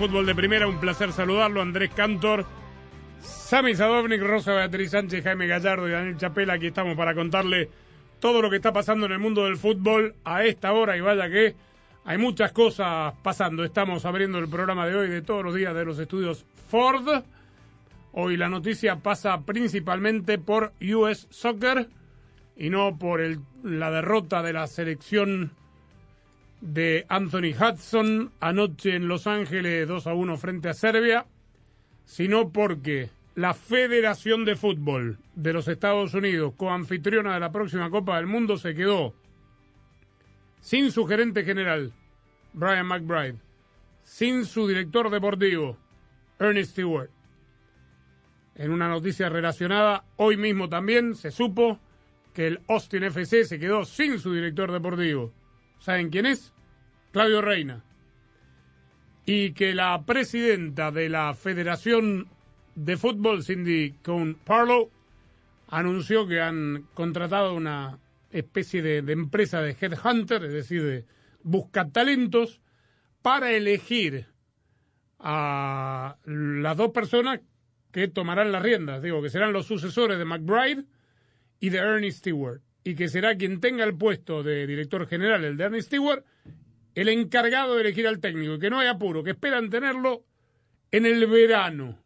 Fútbol de Primera. Un placer saludarlo. Andrés Cantor, Sami Sadovnik, Rosa Beatriz Sánchez, Jaime Gallardo y Daniel Chapela. Aquí estamos para contarle todo lo que está pasando en el mundo del fútbol a esta hora. Y vaya que hay muchas cosas pasando. Estamos abriendo el programa de hoy de todos los días de los estudios Ford. Hoy la noticia pasa principalmente por US Soccer y no por la derrota de la selección de Anthony Hudson anoche en Los Ángeles 2 a 1 frente a Serbia, sino porque la Federación de Fútbol de los Estados Unidos, coanfitriona de la próxima Copa del Mundo, se quedó sin su gerente general, Brian McBride, sin su director deportivo, Ernest Stewart. En una noticia relacionada, hoy mismo también se supo que el Austin FC se quedó sin su director deportivo. ¿Saben quién es? Claudio Reina. Y que la presidenta de la Federación de Fútbol, Cindy Cohn Parlow, anunció que han contratado una especie de, empresa de headhunter, es decir, de buscatalentos, para elegir a las dos personas que tomarán las riendas. Digo, que serán los sucesores de McBride y de Ernie Stewart. Y que será quien tenga el puesto de director general, el de Ernie Stewart, el encargado de elegir al técnico. Que no hay apuro, que esperan tenerlo en el verano.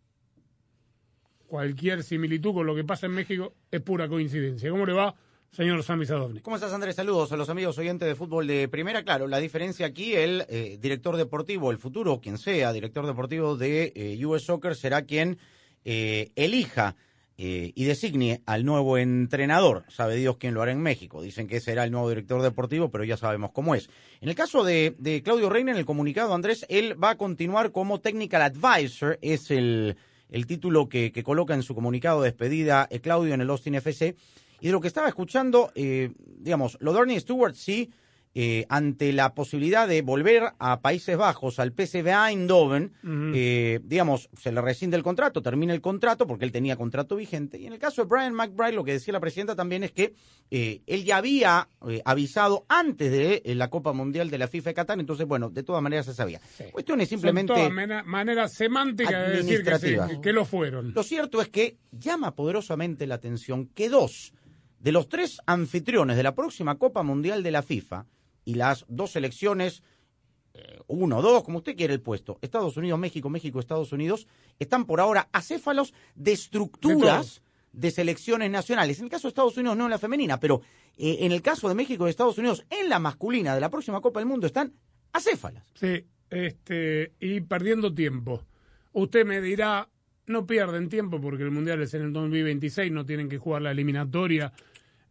Cualquier similitud con lo que pasa en México es pura coincidencia. ¿Cómo le va, señor Sami Sadovnik? ¿Cómo estás, Andrés? Saludos a los amigos oyentes de fútbol de primera. Claro, la diferencia aquí, el eh, director deportivo, el futuro, quien sea, director deportivo de eh, US Soccer, será quien eh, elija eh, y designe al nuevo entrenador. Sabe Dios quién lo hará en México. Dicen que será el nuevo director deportivo, pero ya sabemos cómo es. En el caso de, de Claudio Reina, en el comunicado, Andrés, él va a continuar como Technical Advisor, es el, el título que, que coloca en su comunicado de despedida eh, Claudio en el Austin FC. Y de lo que estaba escuchando, eh, digamos, lo de Stewart sí, eh, ante la posibilidad de volver a Países Bajos, al PSV Eindhoven, eh, digamos, se le rescinde el contrato, termina el contrato porque él tenía contrato vigente. Y en el caso de Brian McBride, lo que decía la presidenta también es que eh, él ya había eh, avisado antes de eh, la Copa Mundial de la FIFA de Qatar, entonces, bueno, de todas maneras se sabía. Cuestión es simplemente... Son todas maneras semánticas de decir que, administrativas. que lo fueron. Lo cierto es que llama poderosamente la atención que dos de los tres anfitriones de la próxima Copa Mundial de la FIFA y las dos selecciones, eh, uno o dos, como usted quiere el puesto, Estados Unidos, México, México, Estados Unidos, están por ahora acéfalos de estructuras de, selecciones nacionales. En el caso de Estados Unidos no en la femenina, pero eh, en el caso de México y Estados Unidos en la masculina de la próxima Copa del Mundo están acéfalas. Sí, este, y perdiendo tiempo. Usted me dirá, no pierden tiempo porque el Mundial es en el 2026, no tienen que jugar la eliminatoria,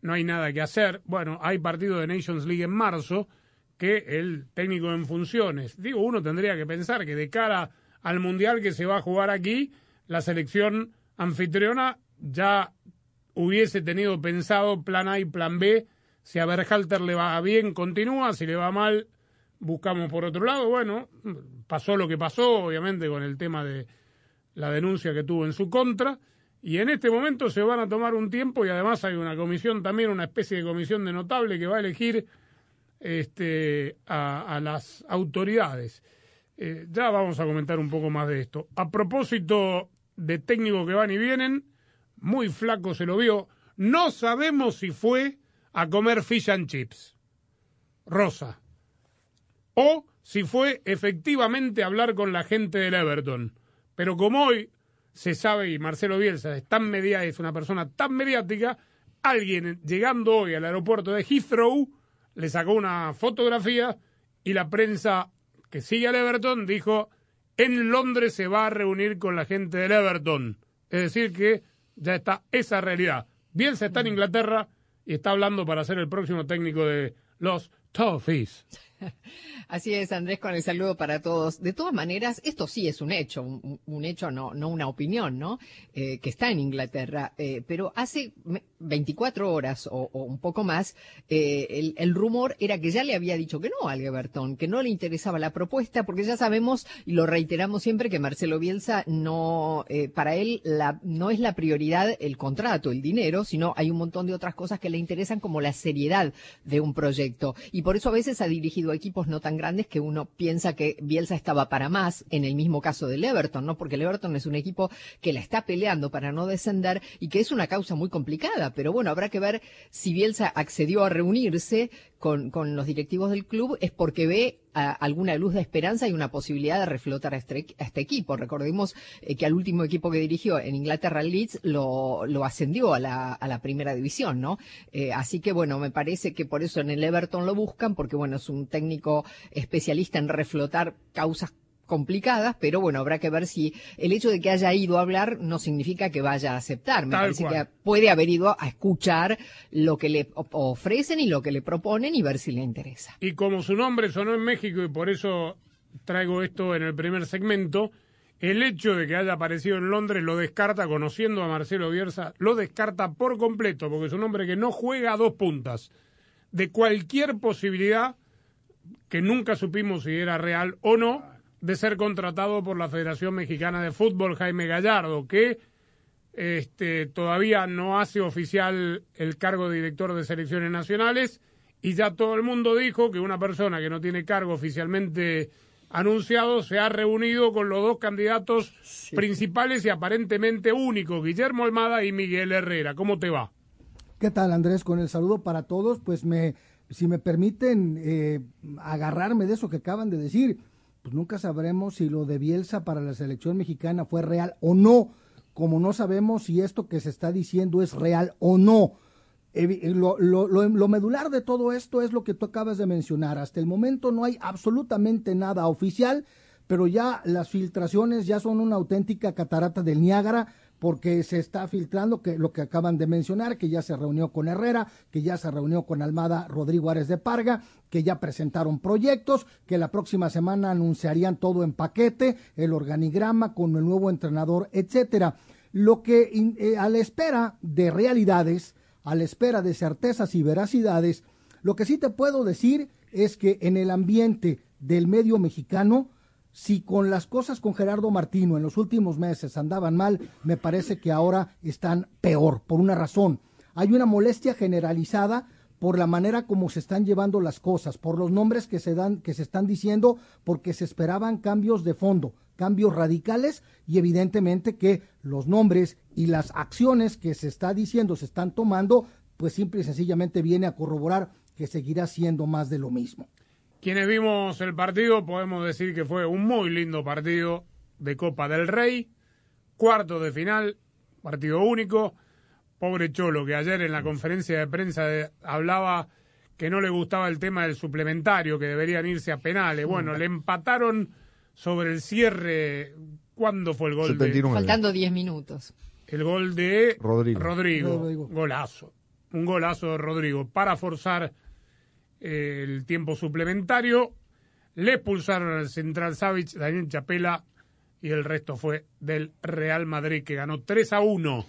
no hay nada que hacer. Bueno, hay partido de Nations League en marzo que el técnico en funciones. Digo, uno tendría que pensar que de cara al Mundial que se va a jugar aquí, la selección anfitriona ya hubiese tenido pensado plan A y plan B. Si a Berhalter le va bien, continúa. Si le va mal, buscamos por otro lado. Bueno, pasó lo que pasó, obviamente, con el tema de la denuncia que tuvo en su contra. Y en este momento se van a tomar un tiempo y además hay una comisión también, una especie de comisión de notable que va a elegir este, a, las autoridades. Eh, ya vamos a comentar un poco más de esto. A propósito de técnicos que van y vienen, muy flaco se lo vio. No sabemos si fue a comer fish and chips. Rosa. O si fue efectivamente a hablar con la gente del Everton. Pero como hoy se sabe, y Marcelo Bielsa es, tan media, es una persona tan mediática, alguien llegando hoy al aeropuerto de Heathrow le sacó una fotografía y la prensa que sigue al Everton dijo, en Londres se va a reunir con la gente del Everton. Es decir, que ya está esa realidad. Bielsa está en Inglaterra y está hablando para ser el próximo técnico de los Toffees. Así es, Andrés, con el saludo para todos. De todas maneras, esto sí es un hecho, un, hecho, no, no una opinión, ¿no? Eh, que está en Inglaterra. Eh, pero hace 24 horas o, un poco más, eh, el, rumor era que ya le había dicho que no al Everton, que no le interesaba la propuesta, porque ya sabemos, y lo reiteramos siempre, que Marcelo Bielsa no, para él no es la prioridad el contrato, el dinero, sino hay un montón de otras cosas que le interesan, como la seriedad de un proyecto. Y por eso a veces ha dirigido equipos no tan grandes que uno piensa que Bielsa estaba para más, en el mismo caso del Everton, ¿no? Porque el Everton es un equipo que la está peleando para no descender y que es una causa muy complicada. Pero bueno, habrá que ver si Bielsa accedió a reunirse con, con los directivos del club, es porque ve alguna luz de esperanza y una posibilidad de reflotar a este, este equipo. Recordemos eh, que al último equipo que dirigió en Inglaterra, Leeds, lo, lo ascendió a la, a la primera división, ¿no? Eh, así que bueno, me parece que por eso en el Everton lo buscan, porque bueno, es un técnico especialista en reflotar causas complicadas, pero bueno, habrá que ver si el hecho de que haya ido a hablar no significa que vaya a aceptar. Me parece que puede haber ido a escuchar lo que le ofrecen y lo que le proponen y ver si le interesa. Y como su nombre sonó en México y por eso traigo esto en el primer segmento, el hecho de que haya aparecido en Londres lo descarta, conociendo a Marcelo Bielsa, lo descarta por completo, porque es un hombre que no juega a dos puntas. De cualquier posibilidad, que nunca supimos si era real o no, de ser contratado por la Federación Mexicana de Fútbol, Jaime Gallardo, que este, todavía no hace oficial el cargo de director de selecciones nacionales y ya todo el mundo dijo que una persona que no tiene cargo oficialmente anunciado se ha reunido con los dos candidatos principales y aparentemente únicos, Guillermo Almada y Miguel Herrera. ¿Cómo te va? ¿Qué tal Andrés? Con el saludo para todos, pues me, si me permiten eh, agarrarme de eso que acaban de decir, pues nunca sabremos si lo de Bielsa para la selección mexicana fue real o no, como no sabemos si esto que se está diciendo es real o no. Lo, lo, medular de todo esto es lo que tú acabas de mencionar. Hasta el momento no hay absolutamente nada oficial, pero ya las filtraciones ya son una auténtica catarata del Niágara porque se está filtrando que lo que acaban de mencionar, que ya se reunió con Herrera, que ya se reunió con Almada Rodrigo Ares de Parga, que ya presentaron proyectos, que la próxima semana anunciarían todo en paquete, el organigrama con el nuevo entrenador, etcétera. Lo que eh, a la espera de realidades, a la espera de certezas y veracidades, lo que sí te puedo decir es que en el ambiente del medio mexicano si con las cosas con Gerardo Martino en los últimos meses andaban mal, me parece que ahora están peor, por una razón. Hay una molestia generalizada por la manera como se están llevando las cosas, por los nombres que se dan, que se están diciendo, porque se esperaban cambios de fondo, cambios radicales, y evidentemente que los nombres y las acciones que se está diciendo se están tomando, pues simple y sencillamente viene a corroborar que seguirá siendo más de lo mismo. Quienes vimos el partido podemos decir que fue un muy lindo partido de Copa del Rey, cuarto de final, partido único. Pobre Cholo, que ayer en la conferencia de prensa hablaba que no le gustaba el tema del suplementario, que deberían irse a penales. Bueno, le empataron sobre el cierre. ¿Cuándo fue el gol? De... Faltando 10 minutos. El gol de Rodrigo. Rodrigo. Golazo. Un golazo de Rodrigo para forzar el tiempo suplementario. Le expulsaron al central Savic, Daniel Chapela, y el resto fue del Real Madrid, que ganó 3 a 1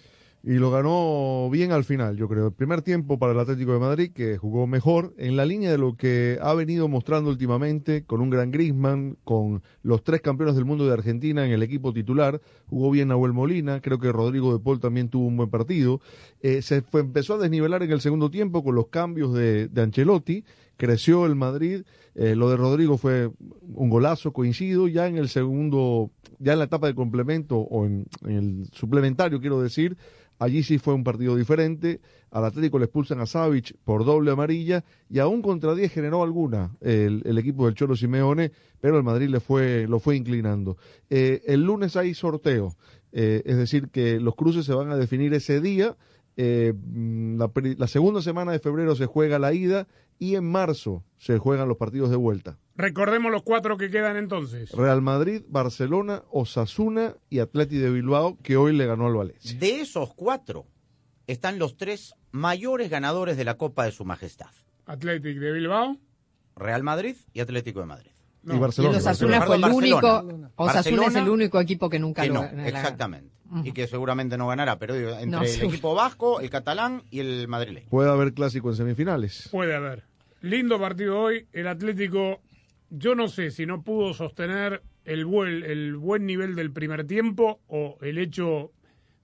y lo ganó bien al final, yo creo. El primer tiempo para el Atlético de Madrid, que jugó mejor, en la línea de lo que ha venido mostrando últimamente, con un gran Grisman, con los tres campeones del mundo de Argentina en el equipo titular, jugó bien Nahuel Molina, creo que Rodrigo de Paul también tuvo un buen partido. Eh, se fue, empezó a desnivelar en el segundo tiempo con los cambios de, de Ancelotti, creció el Madrid, eh, lo de Rodrigo fue un golazo, coincido, ya en el segundo, ya en la etapa de complemento o en el suplementario, quiero decir, Allí sí fue un partido diferente. Al Atlético le expulsan a Savic por doble amarilla y aún contra 10 generó alguna el, equipo del Cholo Simeone, pero el Madrid le fue, lo fue inclinando. Eh, el lunes hay sorteo. Eh, es decir, que los cruces se van a definir ese día. Eh, mm, la, segunda semana de febrero se juega la ida y en marzo se juegan los partidos de vuelta. Recordemos los cuatro que quedan entonces. Real Madrid, Barcelona, Osasuna y Atleti de Bilbao, que hoy le ganó al Valencia. De esos cuatro están los tres mayores ganadores de la Copa de Su Majestad. Athletic de Bilbao. Real Madrid y Atlético de Madrid. No. Y Barcelona. el Osasuna Barcelona. fue el único. Barcelona. Osasuna es el único equipo que nunca Que lo no, ganó. exactamente. Y que seguramente no ganará, pero digo, entre No, el seguro. equipo vasco, el catalán y el madrileño. Puede haber clásico en semifinales. Puede haber. Lindo partido hoy. El Atlético, yo no sé si no pudo sostener el buen, el buen nivel del primer tiempo o el hecho.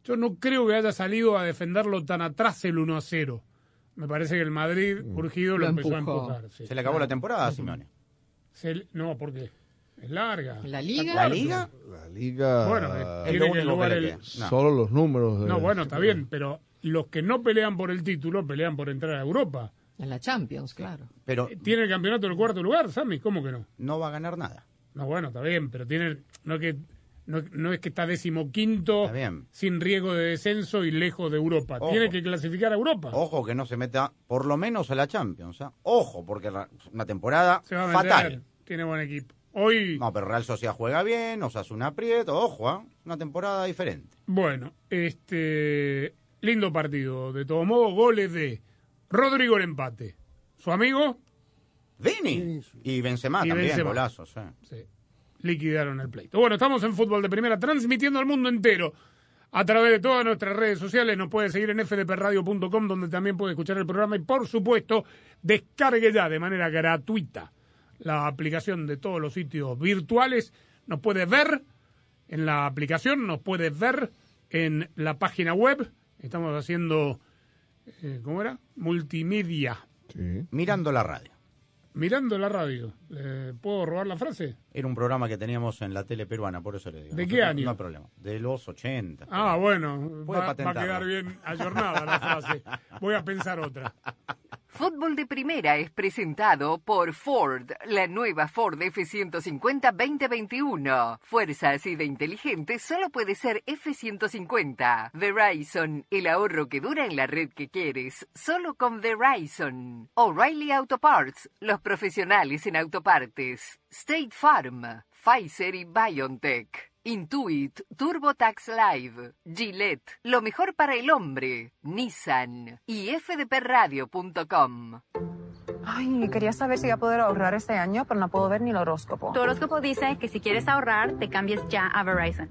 Yo no creo que haya salido a defenderlo tan atrás el 1 a 0. Me parece que el Madrid, urgido, lo, Lo empezó empujó. a empujar. sí. Se le acabó la temporada a Simeone. Se- no, ¿por qué? Es larga. La Liga. ¿La Liga? La liga. Bueno, eh, tiene que jugar le el- queda. No. Solo los números. de- No, bueno, está bien, pero los que no pelean por el título pelean por entrar a Europa. En la Champions, claro. Pero Tiene el campeonato del cuarto lugar, Sammy, ¿cómo que no? no va a ganar nada. No, bueno, está bien, pero tiene no es que no, no es que está decimoquinto Está bien. sin riesgo de descenso y lejos de Europa. Ojo. Tiene que clasificar a Europa. Ojo que no se meta por lo menos a la Champions. ¿ah? Ojo, porque la- una temporada Se va a meter. fatal. Tiene buen equipo. Hoy, No, pero Real Sociedad juega bien, Osasuna aprieto, ojo, ¿ah? una temporada diferente. bueno, este lindo partido. De todo modo, goles de Rodrigo el empate. Su amigo Vini y Benzema Y también, Benzema. golazos. eh. Sí, liquidaron el pleito. Bueno, estamos en Fútbol de Primera, transmitiendo al mundo entero a través de todas nuestras redes sociales. Nos puede seguir en fdpradio.com, donde también puede escuchar el programa. Y, por supuesto, descargue ya de manera gratuita la aplicación de todos los sitios virtuales. Nos puede ver en la aplicación, nos puede ver en la página web. Estamos haciendo, eh, ¿cómo era? Multimedia. Sí. Mirando la radio. Mirando la radio. ¿Le ¿Puedo robar la frase? Era un programa que teníamos en la tele peruana, por eso le digo. ¿De qué no- año? No hay problema. De los 80. Ah, bueno, va, va a quedar bien ayornada la frase. Voy a pensar otra. Fútbol de Primera es presentado por Ford, la nueva Ford F-150 2021. Fuerza así de inteligente solo puede ser F-150. Verizon, el ahorro que dura en la red que quieres, solo con Verizon. O'Reilly Auto Parts, los profesionales en autopartes. State Farm, Pfizer y BioNTech. Intuit, TurboTax Live, Gillette, lo mejor para el hombre, Nissan y fdpradio.com. Ay, quería saber si voy a poder ahorrar este año, pero no puedo ver ni el horóscopo. Tu horóscopo dice que si quieres ahorrar, te cambies ya a Verizon.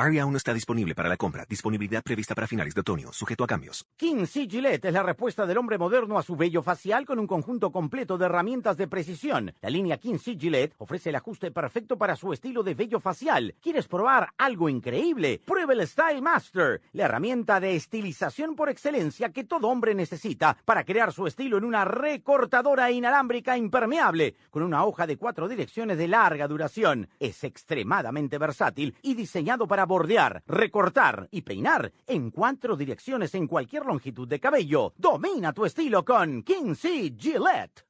Aria aún no está disponible para la compra. Disponibilidad prevista para finales de otoño, sujeto a cambios. King C. Gillette es la respuesta del hombre moderno a su vello facial con un conjunto completo de herramientas de precisión. La línea King C. Gillette ofrece el ajuste perfecto para su estilo de vello facial. ¿Quieres probar algo increíble? Prueba el Style Master, la herramienta de estilización por excelencia que todo hombre necesita para crear su estilo en una recortadora inalámbrica impermeable con una hoja de cuatro direcciones de larga duración. Es extremadamente versátil y diseñado para bordear, recortar y peinar en cuatro direcciones en cualquier longitud de cabello. Domina tu estilo con King C. Gillette.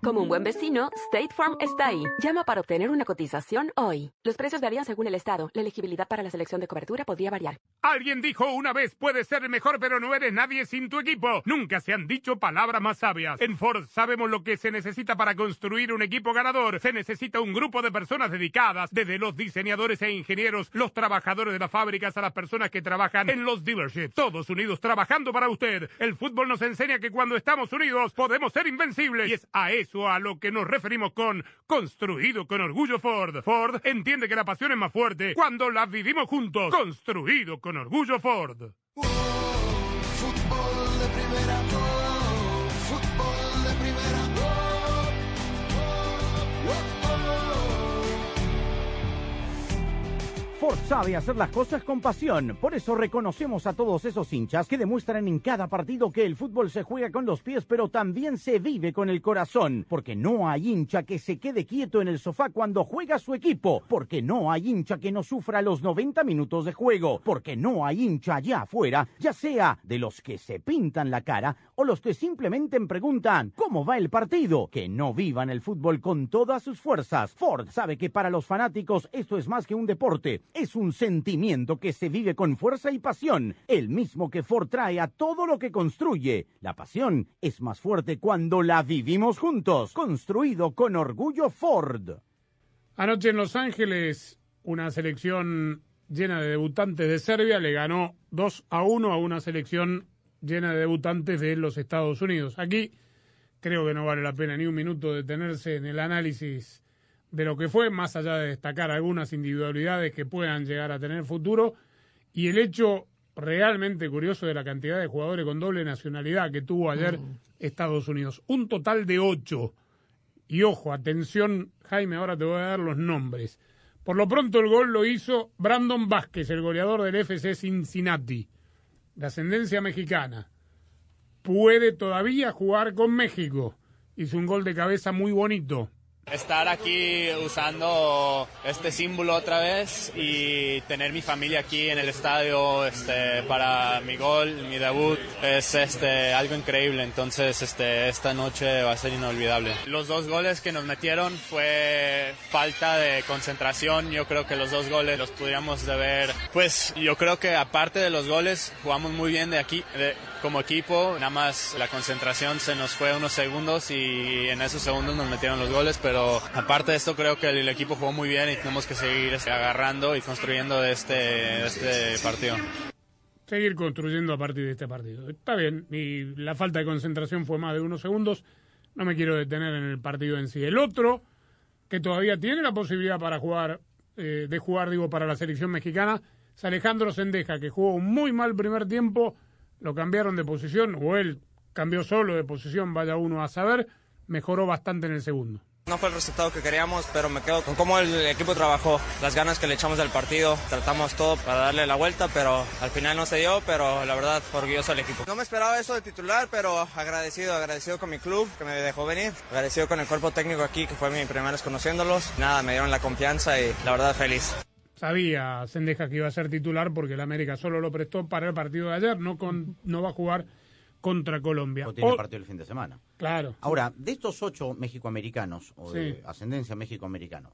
Como un buen vecino, State Farm está ahí. Llama para obtener una cotización hoy. Los precios varían según el estado. La elegibilidad para la selección de cobertura podría variar. Alguien dijo una vez, puedes ser el mejor, pero no eres nadie sin tu equipo. Nunca se han dicho palabras más sabias. En Ford sabemos lo que se necesita para construir un equipo ganador. Se necesita un grupo de personas dedicadas, desde los diseñadores e ingenieros, los trabajadores de las fábricas a las personas que trabajan en los dealerships. Todos unidos trabajando para usted. El fútbol nos enseña que cuando estamos unidos podemos ser invencibles. Y es a eso a lo que nos referimos con construido con orgullo Ford. Ford entiende que la pasión es más fuerte cuando la vivimos juntos. Construido con orgullo Ford. Fútbol de primera, Ford sabe hacer las cosas con pasión. Por eso reconocemos a todos esos hinchas que demuestran en cada partido que el fútbol se juega con los pies, pero también se vive con el corazón. Porque no hay hincha que se quede quieto en el sofá cuando juega su equipo. Porque no hay hincha que no sufra los 90 minutos de juego. Porque no hay hincha allá afuera, ya sea de los que se pintan la cara o los que simplemente preguntan ¿cómo va el partido? Que no vivan el fútbol con todas sus fuerzas. Ford sabe que para los fanáticos esto es más que un deporte, es un sentimiento que se vive con fuerza y pasión, el mismo que Ford trae a todo lo que construye. La pasión es más fuerte cuando la vivimos juntos, construido con orgullo Ford. Anoche en Los Ángeles, una selección llena de debutantes de Serbia le ganó 2 a 1 a una selección llena de debutantes de los Estados Unidos. Aquí creo que no vale la pena ni un minuto detenerse en el análisis de lo que fue, más allá de destacar algunas individualidades que puedan llegar a tener futuro, y el hecho realmente curioso de la cantidad de jugadores con doble nacionalidad que tuvo ayer Estados Unidos. Un total de ocho. Y ojo, atención, Jaime, ahora te voy a dar los nombres. Por lo pronto el gol lo hizo Brandon Vázquez, el goleador del FC Cincinnati, de ascendencia mexicana. Puede todavía jugar con México. Hizo un gol de cabeza muy bonito. Estar aquí usando este símbolo otra vez y tener mi familia aquí en el estadio este, para mi gol, mi debut, es este, algo increíble. Entonces este, esta noche va a ser inolvidable. Los dos goles que nos metieron fue falta de concentración. Yo creo que los dos goles los pudiéramos de ver. Pues yo creo que aparte de los goles, jugamos muy bien de aquí. De, como equipo, nada más la concentración se nos fue unos segundos y en esos segundos nos metieron los goles, pero aparte de esto creo que el, equipo jugó muy bien y tenemos que seguir agarrando y construyendo de este, este partido. Seguir construyendo a partir de este partido. Está bien, y la falta de concentración fue más de unos segundos, no me quiero detener en el partido en sí. El otro, que todavía tiene la posibilidad para jugar, eh, de jugar, digo, para la selección mexicana, es Alejandro Sendeja, que jugó muy mal primer tiempo, lo cambiaron de posición, o él cambió solo de posición, vaya uno a saber, mejoró bastante en el segundo. No fue el resultado que queríamos, pero me quedo con cómo el equipo trabajó, las ganas que le echamos del partido, tratamos todo para darle la vuelta, pero al final no se dio, pero la verdad orgulloso del equipo. No me esperaba eso de titular, pero agradecido, agradecido con mi club que me dejó venir, agradecido con el cuerpo técnico aquí que fue mi primera vez conociéndolos, nada, me dieron la confianza y la verdad feliz. Sabía Sendeja que iba a ser titular porque el América solo lo prestó para el partido de ayer, no, con, no va a jugar contra Colombia. O tiene O- partido el fin de semana. Claro. Ahora, de estos ocho mexicoamericanos, o de Sí. ascendencia mexicoamericana,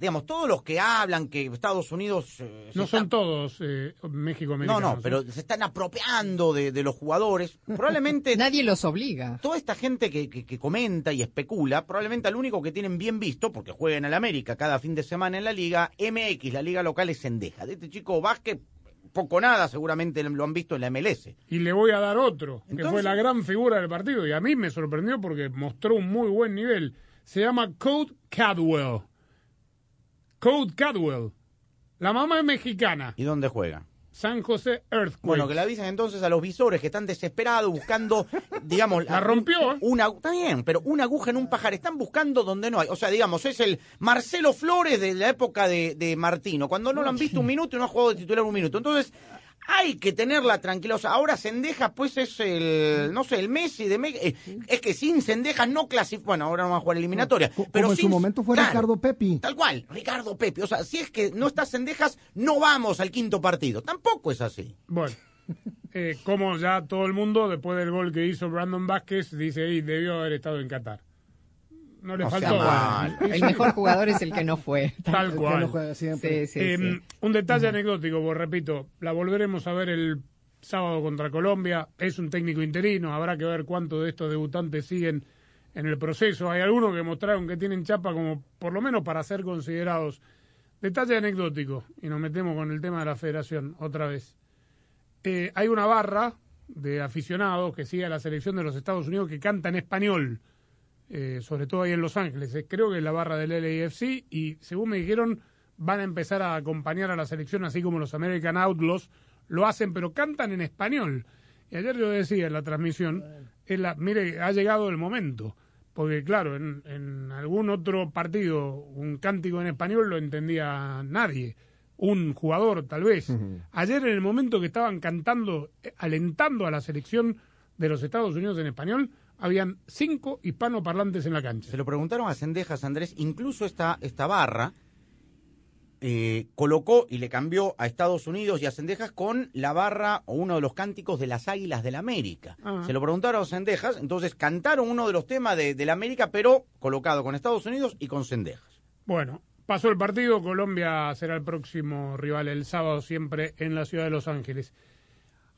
digamos, todos los que hablan que Estados Unidos... eh, No está- son todos eh, México No, no, pero se están apropiando de, de los jugadores. Probablemente... Nadie los obliga. Toda esta gente que, que- que comenta y especula, probablemente al único que tienen bien visto, porque juegan en el América cada fin de semana en la liga, MX, la liga local es Sendeja. De este chico Vázquez, poco nada seguramente lo han visto en la MLS. Y le voy a dar otro, que fue la gran figura del partido. Y a mí me sorprendió porque mostró un muy buen nivel. Se llama Code Cadwell. Code Cadwell. La mamá es mexicana. ¿Y dónde juega? San José Earthquakes. Bueno, que le avisen entonces a los visores que están desesperados buscando, digamos... La rompió. Una, está bien, pero una aguja en un pajar. Están buscando donde no hay. O sea, digamos, es el Marcelo Flores de la época de, de Martino, cuando no lo han visto un minuto y no ha jugado de titular un minuto. Entonces, hay que tenerla tranquila. O sea, ahora Sendejas, pues es el, no sé, el Messi de... Me- eh, es que sin Sendejas no clasifica... Bueno, ahora no va a jugar eliminatoria. Como pero en su sin- momento fue claro, Ricardo Pepi. Tal cual, Ricardo Pepe. O sea, si es que no está Sendejas, no vamos al quinto partido. Tampoco es así. Bueno, eh, como ya todo el mundo, después del gol que hizo Brandon Vázquez, dice, y debió haber estado en Qatar. No le sea faltó. El mejor jugador es el que no fue. Tal cual. no juega siempre. Sí, sí, Eh, sí. Un detalle anecdótico, pues repito, la volveremos a ver el sábado contra Colombia. Es un técnico interino, habrá que ver cuántos de estos debutantes siguen en el proceso. Hay algunos que mostraron que tienen chapa como por lo menos para ser considerados. Detalle anecdótico, y nos metemos con el tema de la federación otra vez. Eh, hay una barra de aficionados que sigue a la selección de los Estados Unidos que canta en español, eh, sobre todo ahí en Los Ángeles. Eh, creo que es la barra del LAFC y según me dijeron van a empezar a acompañar a la selección así como los American Outlaws lo hacen, pero cantan en español. Y ayer yo decía en la transmisión, la, mire, ha llegado el momento. Porque claro, en, en algún otro partido un cántico en español lo entendía nadie. Un jugador tal vez. Ayer en el momento que estaban cantando, eh, alentando a la selección de los Estados Unidos en español, habían cinco hispanoparlantes en la cancha. Se lo preguntaron a Sendejas, Andrés, incluso esta, esta barra eh, colocó y le cambió a Estados Unidos y a Sendejas con la barra o uno de los cánticos de las Águilas del América. Ah. Se lo preguntaron a Sendejas, entonces cantaron uno de los temas de, del América, pero colocado con Estados Unidos y con Sendejas. Bueno, pasó el partido, Colombia será el próximo rival el sábado siempre en la ciudad de Los Ángeles.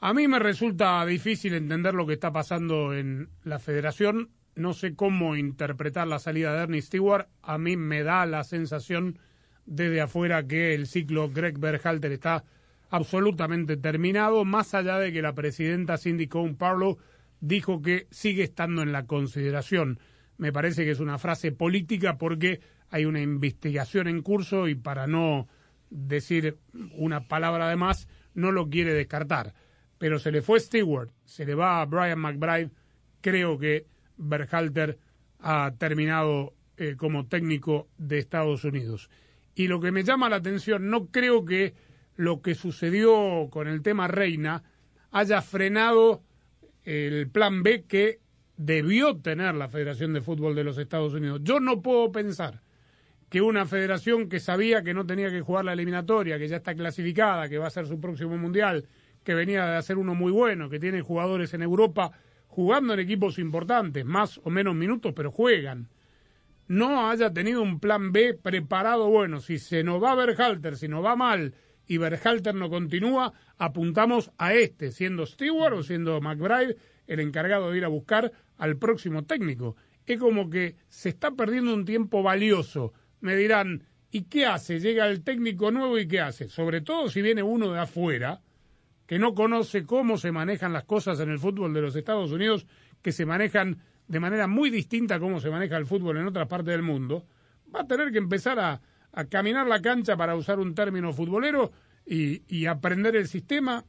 A mí me resulta difícil entender lo que está pasando en la federación. No sé cómo interpretar la salida de Ernie Stewart. A mí me da la sensación desde afuera que el ciclo Greg Berhalter está absolutamente terminado, más allá de que la presidenta Cindy Cohn Parlow dijo que sigue estando en la consideración. Me parece que es una frase política porque hay una investigación en curso y para no decir una palabra de más, no lo quiere descartar. Pero se le fue Stewart, se le va a Brian McBride, creo que Berhalter ha terminado eh, como técnico de Estados Unidos. Y lo que me llama la atención, no creo que lo que sucedió con el tema Reina haya frenado el plan B que debió tener la Federación de Fútbol de los Estados Unidos. Yo no puedo pensar que una federación que sabía que no tenía que jugar la eliminatoria, que ya está clasificada, que va a ser su próximo mundial, que venía de hacer uno muy bueno, que tiene jugadores en Europa jugando en equipos importantes, más o menos minutos, pero juegan, no haya tenido un plan B preparado, bueno, si se nos va Berhalter, si nos va mal y Berhalter no continúa, apuntamos a este, siendo Stewart o siendo McBride el encargado de ir a buscar al próximo técnico. Es como que se está perdiendo un tiempo valioso. Me dirán, ¿y qué hace? Llega el técnico nuevo y qué hace? Sobre todo si viene uno de afuera, que no conoce cómo se manejan las cosas en el fútbol de los Estados Unidos, que se manejan de manera muy distinta a cómo se maneja el fútbol en otras partes del mundo, va a tener que empezar a, a caminar la cancha para usar un término futbolero y, y aprender el sistema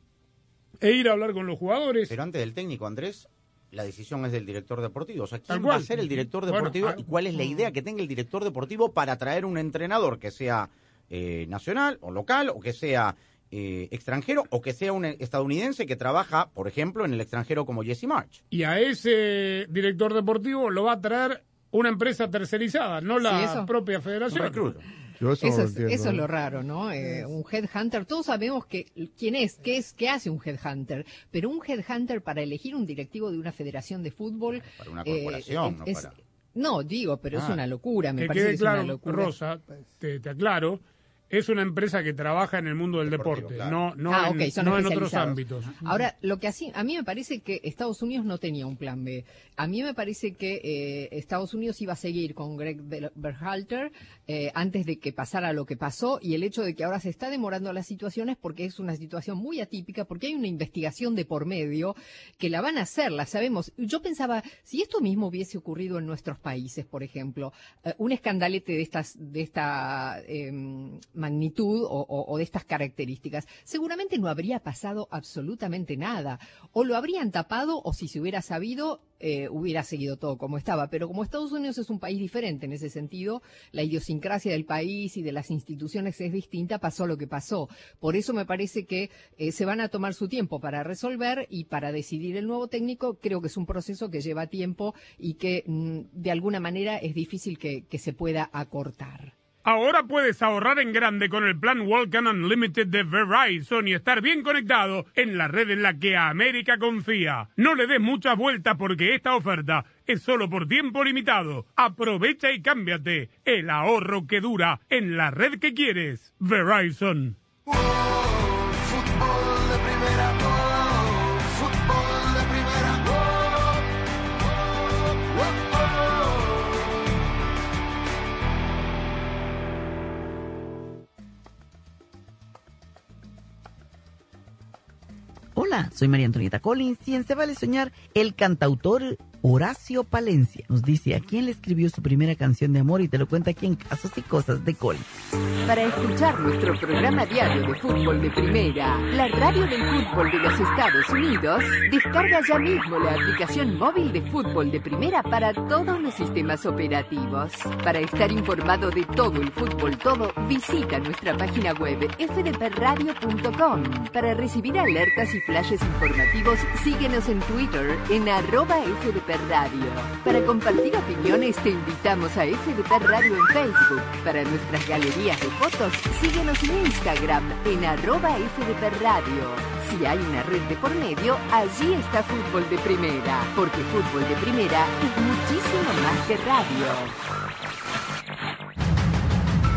e ir a hablar con los jugadores. Pero antes del técnico, Andrés, la decisión es del director deportivo. O sea, ¿quién va a ser el director deportivo ah, y cuál es la idea que tenga el director deportivo para traer un entrenador que sea eh, nacional o local o que sea eh, extranjero o que sea un estadounidense que trabaja, por ejemplo, en el extranjero como Jesse March? Y a ese director deportivo lo va a traer una empresa tercerizada, no la Sí, propia federación. Eso, es, entiendo, eso es ¿eh? lo raro, ¿no? Eh, un headhunter, todos sabemos que quién es, qué es, qué hace un headhunter, pero un headhunter para elegir un directivo de una federación de fútbol Para una eh, corporación, es- no para- no, digo, pero es Ah. una locura, me que parece quede que es una locura. Rosa, te, te aclaro, es una empresa que trabaja en el mundo del deporte, no, no, Ah, en, no en otros ámbitos. Ahora, lo que así, a mí me parece que Estados Unidos no tenía un plan B. A mí me parece que eh, Estados Unidos iba a seguir con Greg Ber- Berhalter eh, antes de que pasara lo que pasó y el hecho de que ahora se está demorando las situaciones porque es una situación muy atípica, porque hay una investigación de por medio que la van a hacer, la sabemos. Yo pensaba, si esto mismo hubiese ocurrido en nuestros países, por ejemplo, eh, un escandalete de estas de esta em, magnitud o, de estas características, seguramente no habría pasado absolutamente nada. O lo habrían tapado o si se hubiera sabido, eh, hubiera seguido todo como estaba. Pero como Estados Unidos es un país diferente en ese sentido, la idiosincrasia del país y de las instituciones es distinta, pasó lo que pasó. Por eso me parece que eh, se van a tomar su tiempo para resolver y para decidir el nuevo técnico. Creo que es un proceso que lleva tiempo y que mm, de alguna manera es difícil que se pueda acortar. Ahora puedes ahorrar en grande con el plan Walkan Unlimited de Verizon y estar bien conectado en la red en la que América confía. No le des muchas vueltas porque esta oferta es solo por tiempo limitado. Aprovecha y cámbiate el ahorro que dura en la red que quieres. Verizon. Soy María Antonieta Collins y en Se Vale Soñar, el cantautor Horacio Palencia nos dice a quién le escribió su primera canción de amor y te lo cuenta aquí en Casos y Cosas de Collins. Para escuchar nuestro programa diario de fútbol de primera, la radio del fútbol de los Estados Unidos, descarga ya mismo la aplicación móvil de fútbol de primera para todos los sistemas operativos. Para estar informado de todo el fútbol todo, visita nuestra página web fdpradio.com. Para recibir alertas y flashes informativos, síguenos en Twitter en arroba Para compartir opiniones, te invitamos a FDP Radio en Facebook. Para nuestras galerías de fotos, síguenos en Instagram en arroba FDP Radio. Si hay una red de por medio, allí está Fútbol de Primera, porque Fútbol de Primera es muchísimo más que radio.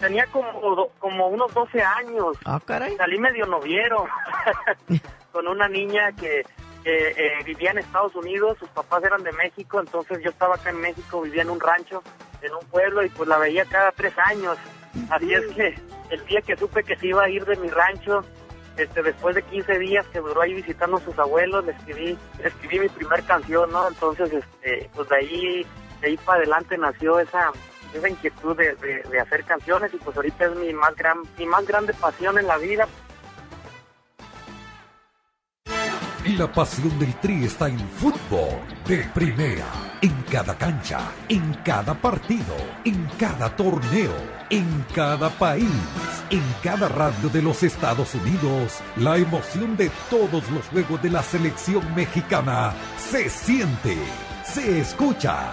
Tenía como, como unos 12 años. Ah, caray. Salí medio noviero con una niña que que, eh, vivía en Estados Unidos, sus papás eran de México, entonces yo estaba acá en México, vivía en un rancho, en un pueblo, y pues la veía cada tres años. Así es que el día que supe que se iba a ir de mi rancho, este, después de 15 días que duró ahí visitando a sus abuelos, le escribí, le escribí mi primer canción, ¿no? Entonces, este, pues de ahí, de ahí para adelante nació esa, esa inquietud de, de- hacer canciones y pues ahorita es mi más gran, mi más grande pasión en la vida. La pasión del Tri está en fútbol de primera. En cada cancha, en cada partido, en cada torneo, en cada país, en cada radio de los Estados Unidos. La emoción de todos los juegos de la selección mexicana se siente, se escucha,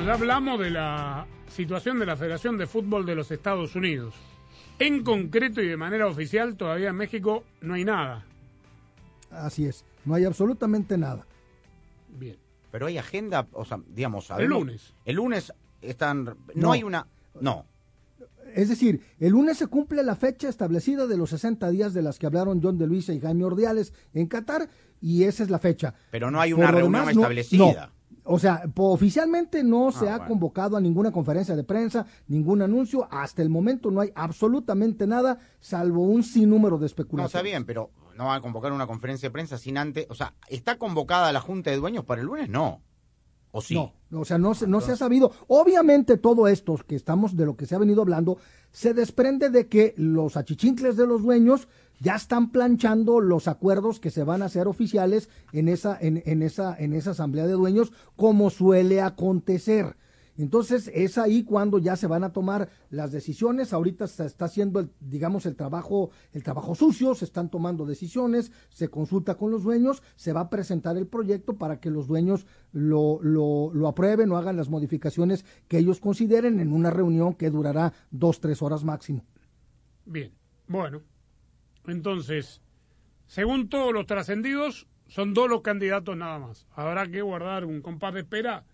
Bueno, ya hablamos de la situación de la Federación de Fútbol de los Estados Unidos. En concreto y de manera oficial, todavía en México no hay nada. Así es, no hay absolutamente nada. Bien. Pero hay agenda, o sea, digamos... El lunes. El lunes están... No, No. hay una... No. Es decir, el lunes se cumple la fecha establecida de los 60 días de las que hablaron John de Luisa y Jaime Ordiales en Qatar y esa es la fecha. Pero no hay Por una lo reunión demás, no- establecida. no. O sea, oficialmente no se Ah, ha bueno. convocado a ninguna conferencia de prensa, ningún anuncio. Hasta el momento no hay absolutamente nada, salvo un sinnúmero de No, especulaciones. está bien, pero no va a convocar una conferencia de prensa sin antes... O sea, ¿está convocada la Junta de Dueños para el lunes? No. ¿O sí? No, o sea, no se, no se ha sabido. Obviamente todo esto que estamos, de lo que se ha venido hablando, se desprende de que los achichincles de los dueños ya están planchando los acuerdos que se van a hacer oficiales en esa, en, en esa, en esa asamblea de dueños, como suele acontecer. Entonces es ahí cuando ya se van a tomar las decisiones. Ahorita se está haciendo, el, digamos, el trabajo, el trabajo sucio. Se están tomando decisiones. Se consulta con los dueños. Se va a presentar el proyecto para que los dueños lo, lo, lo aprueben o hagan las modificaciones que ellos consideren en una reunión que durará dos tres horas máximo. Bien. Bueno. Entonces, según todos los trascendidos, son dos los candidatos nada más. Habrá que guardar un compás de espera.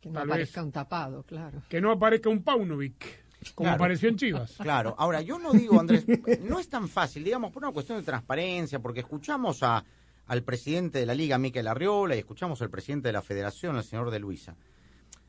Que no Tal aparezca vez un tapado, claro. que no aparezca un Paunovic, como Claro. apareció en Chivas. Claro, ahora yo no digo, Andrés, no es tan fácil, digamos, por una cuestión de transparencia, porque escuchamos a, al presidente de la Liga, Miquel Arriola, y escuchamos al presidente de la Federación, el señor de Luisa,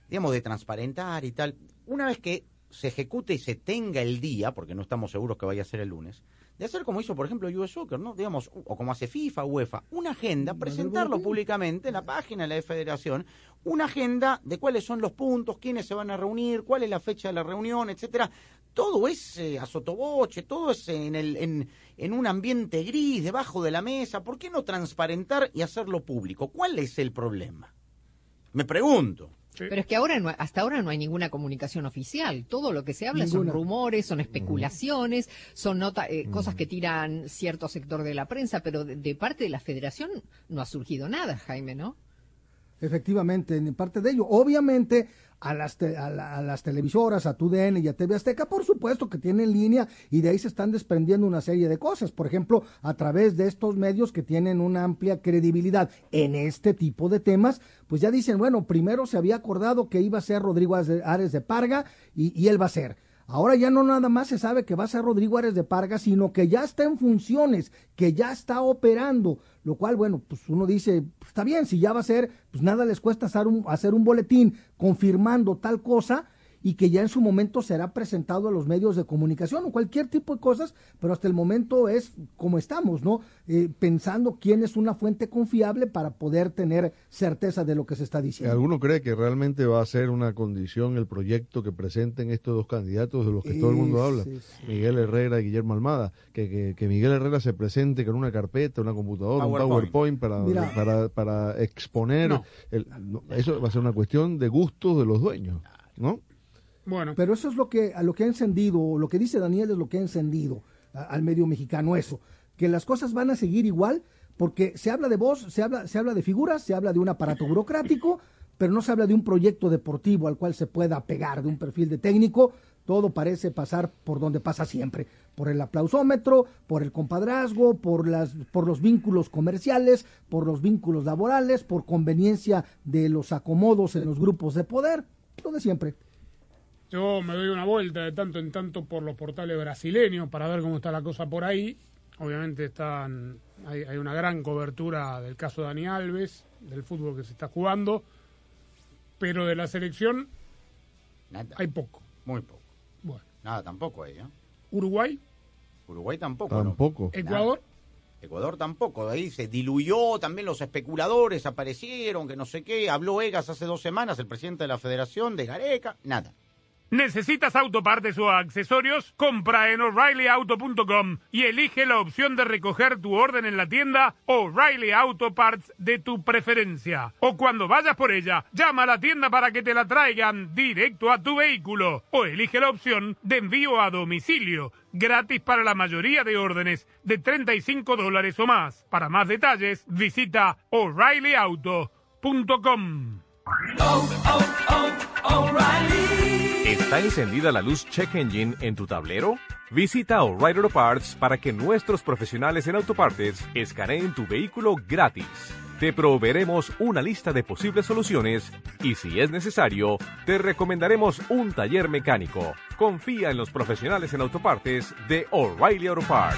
digamos, de transparentar y tal. Una vez que se ejecute y se tenga el día, porque no estamos seguros que vaya a ser el lunes, de hacer como hizo, por ejemplo, US Soccer, ¿no? Digamos, o como hace FIFA, UEFA, una agenda, presentarlo públicamente en la página de la Federación, una agenda de cuáles son los puntos, quiénes se van a reunir, cuál es la fecha de la reunión, etcétera. Todo es eh, a sotoboche, todo es en, el, en, en un ambiente gris, debajo de la mesa. ¿Por qué no transparentar y hacerlo público? ¿Cuál es el problema? Me pregunto. Pero es que ahora no- hasta ahora no hay ninguna comunicación oficial. Todo lo que se habla Ninguna. son rumores, son especulaciones, son nota- eh, cosas que tiran cierto sector de la prensa, pero de, de parte de la federación no ha surgido nada, Jaime, ¿no? Efectivamente, en parte de ello. Obviamente, a las, te- a, la- a las televisoras, a TUDN y a TV Azteca, por supuesto que tienen línea y de ahí se están desprendiendo una serie de cosas. Por ejemplo, a través de estos medios que tienen una amplia credibilidad en este tipo de temas, pues ya dicen, bueno, primero se había acordado que iba a ser Rodrigo Ares de- Parga y, y él va a ser. Ahora ya no nada más se sabe que va a ser Rodrigo Ares de Parga, sino que ya está en funciones, que ya está operando, lo cual, bueno, pues uno dice, pues, está bien, si ya va a ser, pues nada les cuesta hacer un, hacer un boletín confirmando tal cosa y que ya en su momento será presentado a los medios de comunicación o cualquier tipo de cosas, pero hasta el momento es como estamos, ¿no? Eh, pensando quién es una fuente confiable para poder tener certeza de lo que se está diciendo. ¿Alguno cree que realmente va a ser una condición el proyecto que presenten estos dos candidatos de los que todo el mundo habla? es- Miguel Herrera y Guillermo Almada. Que, que, que Miguel Herrera se presente con una carpeta, una computadora, un PowerPoint. PowerPoint para, Mira. para, para exponer. No. el- no, eso va a ser una cuestión de gustos de los dueños, ¿no? Bueno, Pero eso es lo que, a lo que ha encendido, lo que dice Daniel es lo que ha encendido al medio mexicano, eso, que las cosas van a seguir igual, porque se habla de voz, se habla, se habla de figuras, se habla de un aparato burocrático, pero no se habla de un proyecto deportivo al cual se pueda pegar, de un perfil de técnico, todo parece pasar por donde pasa siempre, por el aplausómetro, por el compadrazgo, por las, por los vínculos comerciales, por los vínculos laborales, por conveniencia de los acomodos en los grupos de poder. lo de siempre. Yo me doy una vuelta de tanto en tanto por los portales brasileños para ver cómo está la cosa por ahí. Obviamente están hay, hay una gran cobertura del caso de Dani Alves, del fútbol que se está jugando, pero de la selección Nada. hay poco. Muy poco. Bueno. Nada, tampoco ahí, ¿eh? Uruguay, Uruguay tampoco. ¿no? Tampoco. Ecuador, Ecuador tampoco, ahí se diluyó, también los especuladores aparecieron, que no sé qué, habló Egas hace dos semanas, el presidente de la federación de Gareca, nada. ¿Necesitas autopartes o accesorios? Compra en o'ReillyAuto.com y elige la opción de recoger tu orden en la tienda O'Reilly Auto Parts de tu preferencia. O cuando vayas por ella, llama a la tienda para que te la traigan directo a tu vehículo. O elige la opción de envío a domicilio, gratis para la mayoría de órdenes de 35 dólares o más. Para más detalles, visita o'ReillyAuto.com. ¿Está encendida la luz Check Engine en tu tablero? Visita O'Reilly Auto Parts para que nuestros profesionales en autopartes escaneen tu vehículo gratis. Te proveeremos una lista de posibles soluciones y si es necesario, te recomendaremos un taller mecánico. Confía en los profesionales en autopartes de O'Reilly Auto Parts.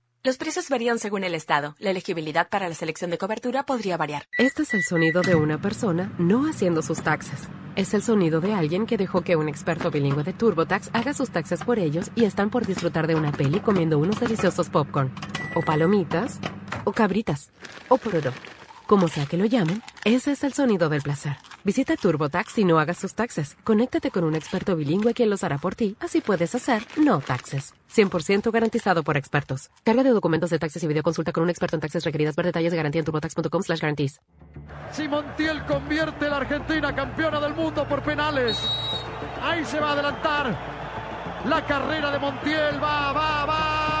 Los precios varían según el estado. La elegibilidad para la selección de cobertura podría variar. Este es el sonido de una persona no haciendo sus taxes. Es el sonido de alguien que dejó que un experto bilingüe de TurboTax haga sus taxes por ellos y están por disfrutar de una peli comiendo unos deliciosos popcorn, o palomitas, o cabritas, o poroto. Como sea que lo llamen, ese es el sonido del placer. Visita TurboTax y no hagas sus taxes. Conéctate con un experto bilingüe quien los hará por ti, así puedes hacer no taxes. 100% garantizado por expertos. Carga de documentos de taxes y videoconsulta con un experto en taxes requeridas. Ver detalles de garantía en turbotax.com slash guarantees. Si Montiel convierte a la Argentina campeona del mundo por penales, ahí se va a adelantar. La carrera de Montiel va, va, va.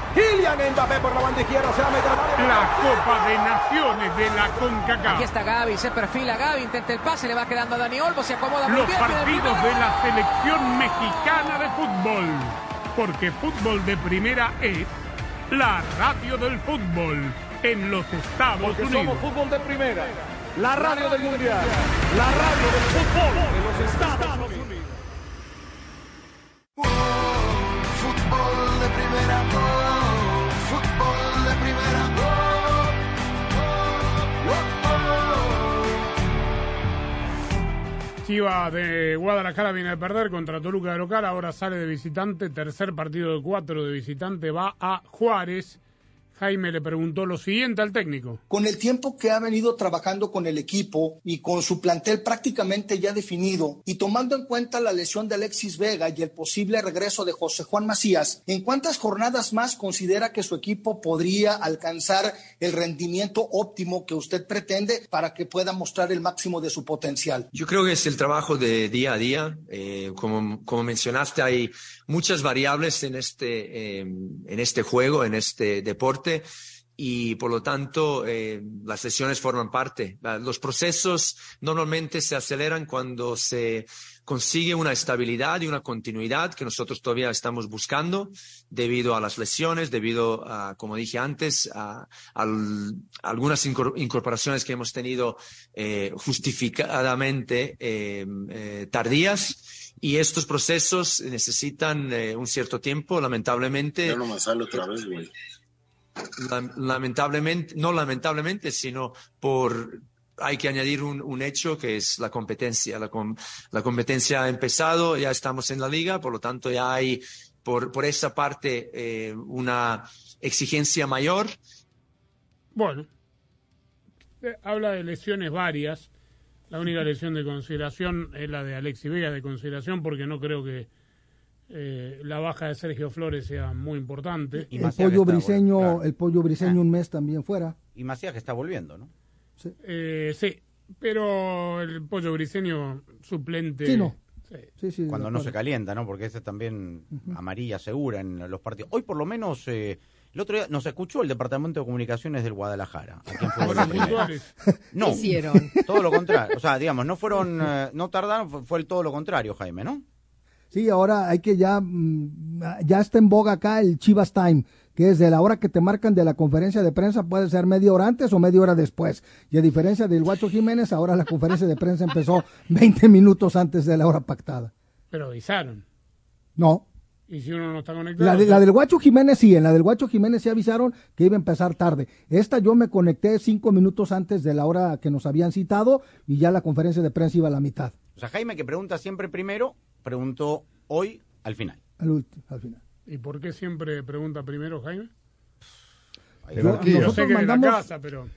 Kylian Mbappé por la banda izquierda, se va a meter La Copa de Naciones de la CONCACAF. Aquí está Gaby, se perfila Gaby, intenta el pase, le va quedando a Dani Olmo, se acomoda muy Los bien. viene el partidos primero. de la selección mexicana de fútbol. Porque fútbol de primera es la radio del fútbol en los Estados Porque Unidos. somos fútbol de primera. La radio del mundial. La radio del fútbol de los Estados Unidos. Chivas de Guadalajara viene a perder contra Toluca de local, ahora sale de visitante, tercer partido de cuatro de visitante, va a Juárez. Jaime le preguntó lo siguiente al técnico. Con el tiempo que ha venido trabajando con el equipo y con su plantel prácticamente ya definido y tomando en cuenta la lesión de Alexis Vega y el posible regreso de José Juan Macías, ¿en cuántas jornadas más considera que su equipo podría alcanzar el rendimiento óptimo que usted pretende para que pueda mostrar el máximo de su potencial? Yo creo que es el trabajo de día a día. Eh, como, como mencionaste, hay muchas variables en este, eh, en este juego, en este deporte y por lo tanto eh, las lesiones forman parte. Los procesos normalmente se aceleran cuando se consigue una estabilidad y una continuidad que nosotros todavía estamos buscando debido a las lesiones, debido a, como dije antes, a, algunas incorporaciones que hemos tenido eh, justificadamente eh, eh, tardías. Y estos procesos necesitan un cierto tiempo, lamentablemente. Lamentablemente, no lamentablemente, sino por hay que añadir un, hecho que es la competencia. La, com, la, competencia ha empezado, ya estamos en la liga, por lo tanto ya hay por, por esa parte eh, una exigencia mayor. Bueno, eh, habla de lesiones varias. La única lesión de consideración es la de Alexi Vega de consideración porque no creo que eh, la baja de Sergio Flores sea muy importante. Y el pollo briseño, claro. el pollo briseño ah. un mes también fuera. Y Macías que está volviendo, ¿no? Sí, eh, sí pero el pollo briseño suplente. Sí, no. Sí. Sí, Cuando no se calienta, ¿no? Porque ese también uh -huh. amarilla segura en los partidos. Hoy por lo menos eh, el otro día nos escuchó el Departamento de Comunicaciones del Guadalajara. Aquí en ¿Fueron no, ¿Qué hicieron? todo lo contrario. O sea, digamos, no fueron, eh, no tardaron, fue, fue el todo lo contrario, Jaime, ¿no? Sí, ahora hay que ya, mm, ya está en boga acá el Chivas Time, que es de la hora que te marcan de la conferencia de prensa, puede ser media hora antes o media hora después. Y a diferencia del Guacho Jiménez, ahora la conferencia de prensa empezó 20 minutos antes de la hora pactada. Pero avisaron. No. ¿Y si uno no está conectado? La, de, la del Guacho Jiménez sí, en la del Guacho Jiménez sí avisaron que iba a empezar tarde. Esta yo me conecté cinco minutos antes de la hora que nos habían citado y ya la conferencia de prensa iba a la mitad. O sea, Jaime que pregunta siempre primero, preguntó hoy al final. Al, último, al final. ¿Y por qué siempre pregunta primero Jaime? Yo, sé que mandamos, la casa, pero...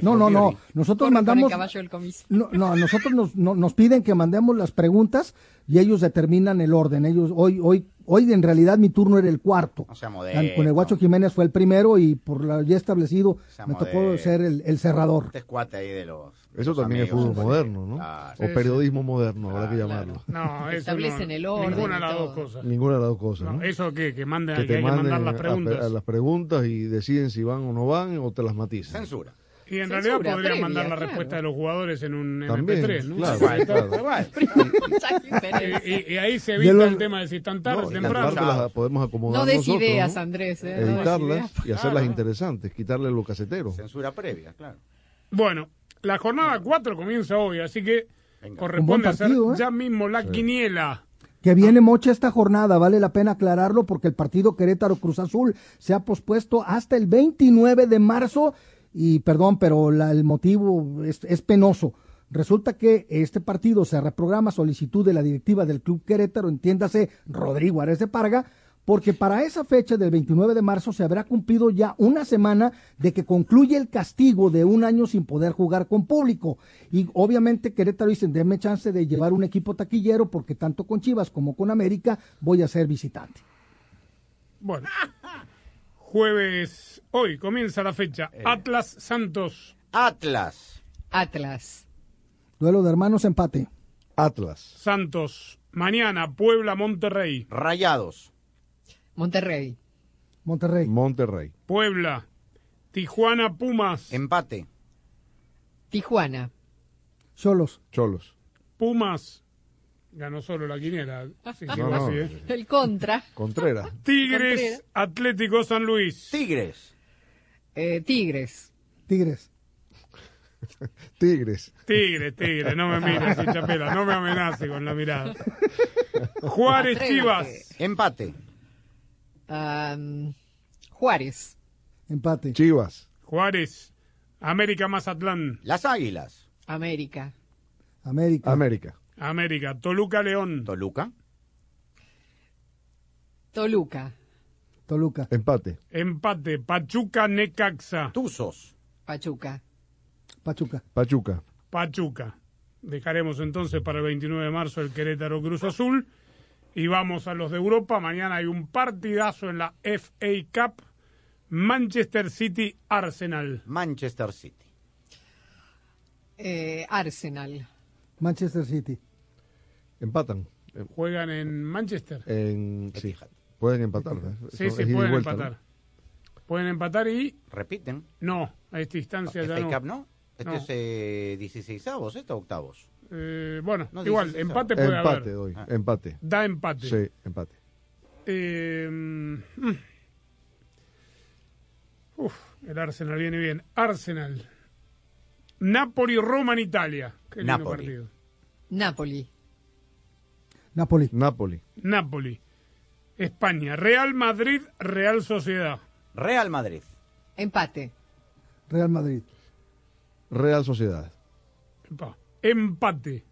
No, no, no. Nosotros Por- mandamos. No, no, nosotros nos, no- nos piden que mandemos las preguntas y ellos determinan el orden. Ellos hoy, hoy, hoy en realidad mi turno era el cuarto. O sea, moderno. Con el Guacho Jiménez fue el primero y por lo ya establecido sea, me tocó ser el, el cerrador. Este es cuate ahí de los. Eso también es fútbol moderno, ¿no? Claro. o periodismo moderno, habrá que llamarlo. No, eso Establecen no, el orden Ninguna de las dos cosas. Ninguna de las dos cosas. No, ¿no? eso que, que, mande, que que, hay que manden mandar las preguntas. a, las preguntas y deciden si van o no van o te las matizan. Censura. y en Censura realidad podría previa, mandar la claro. respuesta de los jugadores en un También, MP3, ¿no? claro, Igual, claro. igual. Y, y- y ahí se evita el tema de si están tarde No, temprano. las podemos acomodar No des nosotros, ideas, ¿no? Andrés. ¿eh? No editarlas ideas. y hacerlas Claro. interesantes, quitarle lo casetero. Censura previa, claro. Bueno, la jornada 4 comienza hoy, así que Venga. Corresponde hacer ¿eh? ya mismo la quiniela. Que viene mocha esta jornada, vale la pena aclararlo porque el partido Querétaro Cruz Azul se ha pospuesto hasta el 29 de marzo y perdón, pero la- el motivo es, es penoso. Resulta que este partido se reprograma a solicitud de la directiva del Club Querétaro, entiéndase Rodrigo Ares de Parga, porque para esa fecha del 29 de marzo se habrá cumplido ya una semana de que concluye el castigo de un año sin poder jugar con público. Y obviamente Querétaro dice, denme chance de llevar un equipo taquillero porque tanto con Chivas como con América voy a ser visitante. Bueno, jueves, hoy comienza la fecha. Eh. Atlas Santos. Atlas. Atlas. Duelo de hermanos empate. Atlas. Santos. Mañana, Puebla, Monterrey. Rayados. Monterrey. Monterrey. Monterrey. Puebla. Tijuana, Pumas. Empate. Tijuana. Cholos. Cholos. Pumas. Ganó solo la quiniela. Sí, No, llegó no. así, ¿eh? El contra. Contreras. Tigres, Contreras. Atlético San Luis. Tigres. Eh, Tigres. Tigres. Tigres. Tigre, tigre, no me mires, Chapela, no me amenace con la mirada. Juárez, Atrévete. Chivas. Empate. Am, Juárez. Empate. Chivas. Juárez. América Mazatlán. Las Águilas. América. América. América. América. Toluca León. Toluca. Toluca. Toluca. Empate. Empate. Pachuca Necaxa. Tuzos. Pachuca. Pachuca. Pachuca. Pachuca. Dejaremos entonces para el 29 de marzo el Querétaro Cruz Azul. Y vamos a los de Europa. Mañana hay un partidazo en la FA Cup. Manchester City Arsenal. Manchester City. Eh, Arsenal. Manchester City. Empatan. Juegan en Manchester. En, sí, pueden empatar. ¿eh? Sí, sí, pueden vuelta, empatar. ¿no? Pueden empatar y. Repiten. No, a esta instancia ya FA no. Cup no. Este No. es eh, 16 avos, este octavos. Eh, bueno, No, igual, 16 empate puede Empate haber. doy. Ah. Empate. Da empate. Sí, empate. Eh, mm, uf, el Arsenal viene bien. Arsenal. Napoli-Roma en Italia. Qué lindo Napoli. partido. Napoli. Napoli. Napoli. Napoli. España. Real Madrid, Real Sociedad. Real Madrid. Empate. Real Madrid. Real Sociedad. Epa. Empate.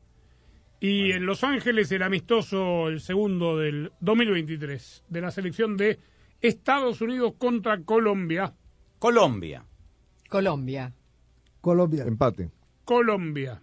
Y en Los Ángeles el amistoso, el segundo del 2023, de la selección de Estados Unidos contra Colombia. Colombia. Colombia. Colombia. Empate. Colombia.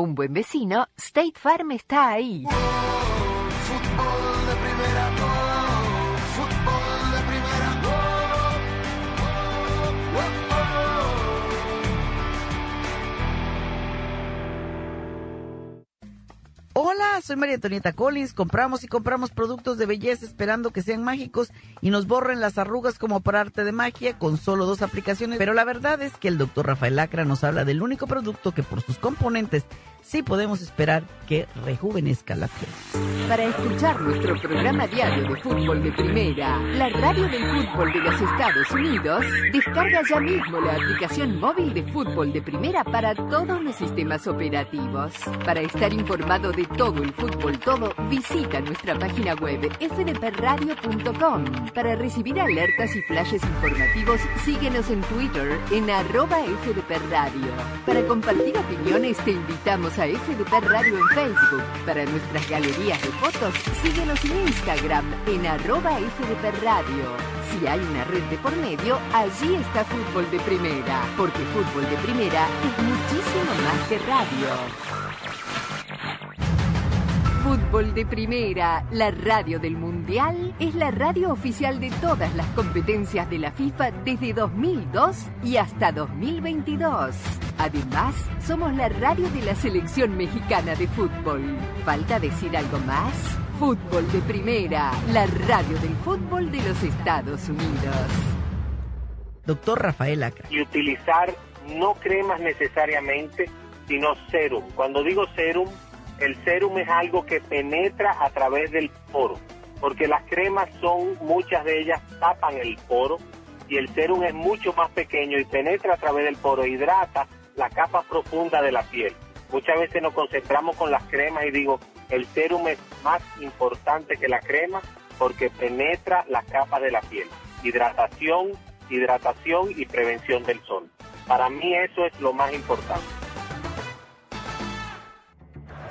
un buen vecino, State Farm está ahí. Hola, soy María Antonieta Collins. Compramos y compramos productos de belleza esperando que sean mágicos y nos borren las arrugas como por arte de magia con solo dos aplicaciones. Pero la verdad es que el doctor Rafael Lacra nos habla del único producto que por sus componentes sí podemos esperar que rejuvenezca la piel. Para escuchar nuestro programa diario de fútbol de primera, la radio del fútbol de los Estados Unidos, descarga ya mismo la aplicación móvil de fútbol de primera para todos los sistemas operativos. Para estar informado de todo el fútbol todo, visita nuestra página web fdpradio.com. Para recibir alertas y flashes informativos, síguenos en Twitter en arroba fdpradio. Para compartir opiniones, te invitamos a FDP Radio en Facebook. Para nuestras galerías de fotos, síguenos en Instagram en arroba FDP Radio. Si hay una red de por medio, allí está Fútbol de Primera, porque Fútbol de Primera es muchísimo más que radio. Fútbol de Primera, la radio del Mundial, es la radio oficial de todas las competencias de la FIFA desde 2002 y hasta 2022. Además, somos la radio de la selección mexicana de fútbol. ¿Falta decir algo más? Fútbol de Primera, la radio del fútbol de los Estados Unidos. Doctor Rafael Lacra. y utilizar no cremas necesariamente, sino serum. Cuando digo serum, el serum es algo que penetra a través del poro, porque las cremas son, muchas de ellas tapan el poro y el serum es mucho más pequeño y penetra a través del poro, hidrata la capa profunda de la piel. Muchas veces nos concentramos con las cremas y digo, el serum es más importante que la crema porque penetra las capas de la piel. Hidratación, hidratación y prevención del sol. Para mí eso es lo más importante.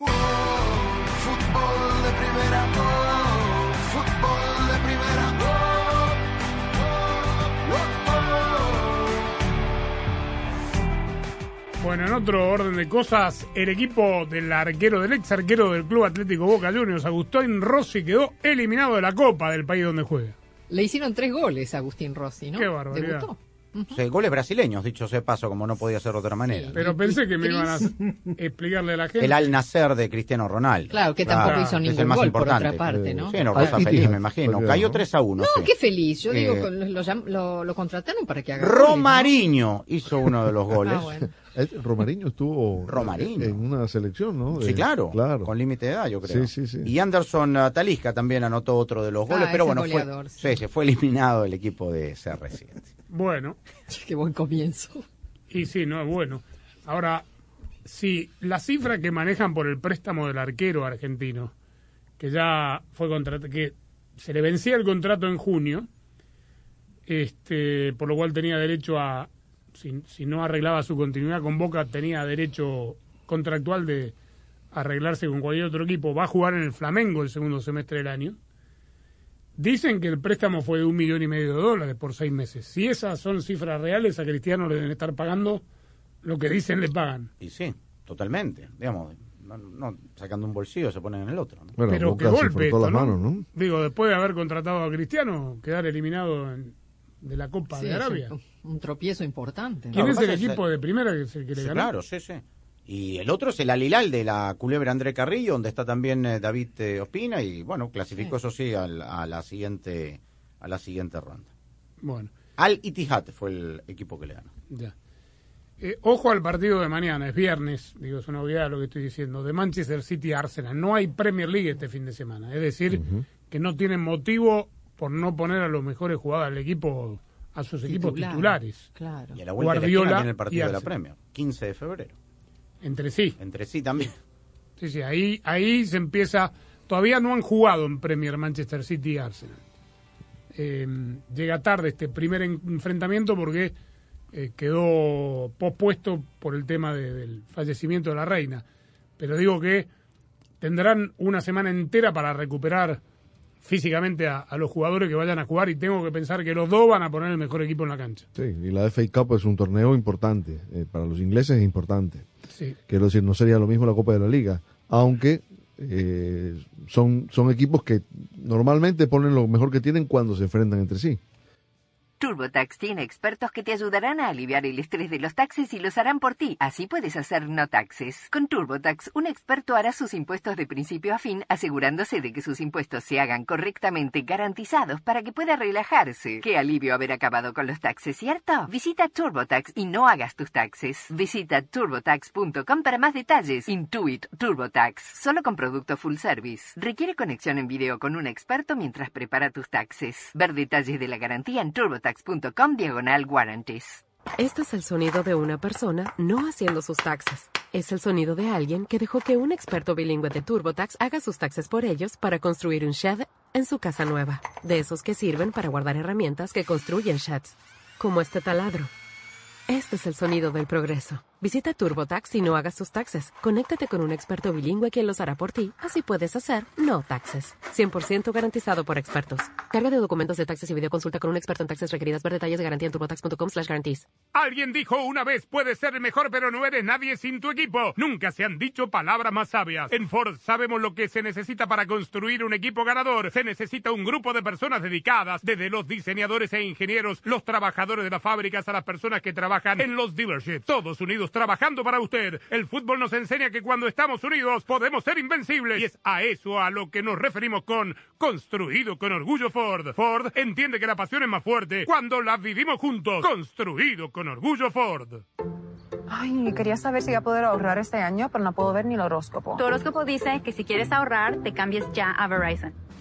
Fútbol de primera, oh, fútbol de primera, oh, Bueno, en otro orden de cosas, el equipo del arquero, del ex arquero del Club Atlético Boca Juniors, Agustín Rossi, quedó eliminado de la Copa del país donde juega. Le hicieron tres goles a Agustín Rossi, ¿no? Qué barbaridad. Debutó. Sí, goles brasileños, dicho sea de paso, como no podía ser de otra manera. Pero pensé que me iban a explicarle a la gente. El al nacer de Cristiano Ronaldo. Claro, que tampoco hizo que es ningún el más gol, por importante. otra parte, ¿no? Sí, no, Rosa Al feliz, me imagino. Cayó ¿no? 3 a 1. No, qué feliz. Yo digo, Eh, con- lo, lo- lo contrataron para que haga goles, ¿no? Romariño hizo uno de los goles. Ah, bueno. El- Romariño estuvo Romariño. en una selección, ¿no? Sí, claro, claro. con límite de edad, yo creo. Sí, sí, sí. Y Anderson uh, Talisca también anotó otro de los goles, Ah, pero bueno, fue, goleador, sí, se fue eliminado el equipo de CR7. Bueno, Qué buen comienzo. y sí, no es bueno. Ahora, si la cifra que manejan por el préstamo del arquero argentino, que ya fue contratado, que se le vencía el contrato en junio, este, por lo cual tenía derecho a, si, si no arreglaba su continuidad con Boca, tenía derecho contractual de arreglarse con cualquier otro equipo. Va a jugar en el Flamengo el segundo semestre del año. Dicen que el préstamo fue de un millón y medio de dólares por seis meses. Si esas son cifras reales, a Cristiano le deben estar pagando lo que dicen le pagan. Y sí, totalmente. Digamos, no, no sacando un bolsillo se ponen en el otro. ¿no? Bueno, Pero qué golpe frotó esto, las ¿no? manos, ¿no? Digo, después de haber contratado a Cristiano, quedar eliminado en- de la Copa Sí, de Arabia. un, un tropiezo importante. ¿no? ¿Quién es el equipo de primera que, que le Sí, ganó? claro, sí, sí. Y el otro es el Alilal de la culebra André Carrillo, donde está también eh, David eh, Ospina y bueno, clasificó eso sí al- a la siguiente a la siguiente ronda. Bueno, Al Ittihad fue el equipo que le ganó. ya. Eh, ojo al partido de mañana, es viernes, digo, es una obviedad lo que estoy diciendo, de Manchester City a Arsenal. No hay Premier League este fin de semana, es decir, que no tienen motivo por no poner a los mejores jugadores del equipo, a sus equipos Titular, titulares. Claro. Y a la vuelta de la Guardiola tiene el partido de la. Premier, 15 de febrero. Entre sí. Entre sí también. Sí, sí, ahí, ahí se empieza. Todavía no han jugado en Premier Manchester City y Arsenal. Eh, llega tarde este primer en- enfrentamiento porque eh, quedó pospuesto por el tema de- del fallecimiento de la reina. Pero digo que tendrán una semana entera para recuperar físicamente a, a los jugadores que vayan a jugar y tengo que pensar que los dos van a poner el mejor equipo en la cancha. Sí, y la FA Cup es un torneo importante. eh, para los ingleses es importante. Sí. Quiero decir, no sería lo mismo la Copa de la Liga. Aunque eh, son, son equipos que normalmente ponen lo mejor que tienen cuando se enfrentan entre sí. TurboTax tiene expertos que te ayudarán a aliviar el estrés de los taxes y los harán por ti. Así puedes hacer no taxes. Con TurboTax, un experto hará sus impuestos de principio a fin, asegurándose de que sus impuestos se hagan correctamente garantizados para que pueda relajarse. Qué alivio haber acabado con los taxes, ¿cierto? Visita TurboTax y no hagas tus taxes. Visita turbotax.com para más detalles. Intuit TurboTax, solo con producto full service. Requiere conexión en video con un experto mientras prepara tus taxes. Ver detalles de la garantía en turbotax.com. Este es el sonido de una persona no haciendo sus taxes. Es el sonido de alguien que dejó que un experto bilingüe de TurboTax haga sus taxes por ellos para construir un shed en su casa nueva. De esos que sirven para guardar herramientas que construyen sheds. Como este taladro. Este es el sonido del progreso. Visita TurboTax y no hagas tus taxes. Conéctate con un experto bilingüe quien los hará por ti. Así puedes hacer no taxes. 100% garantizado por expertos. Carga de documentos de taxes y videoconsulta con un experto en taxes requeridas. Ver detalles de garantía en turbotax.com slash guarantees. Alguien dijo una vez, puedes ser mejor, pero no eres nadie sin tu equipo. Nunca se han dicho palabras más sabias. En Ford sabemos lo que se necesita para construir un equipo ganador. Se necesita un grupo de personas dedicadas, desde los diseñadores e ingenieros, los trabajadores de las fábricas a las personas que trabajan en los dealerships. Todos unidos trabajando para usted. El fútbol nos enseña que cuando estamos unidos podemos ser invencibles. Y es a eso a lo que nos referimos con construido con orgullo Ford. Ford entiende que la pasión es más fuerte cuando la vivimos juntos. Construido con orgullo Ford. Ay, quería saber si voy a poder ahorrar este año, pero no puedo ver ni el horóscopo. Tu horóscopo dice que si quieres ahorrar, te cambies ya a Verizon.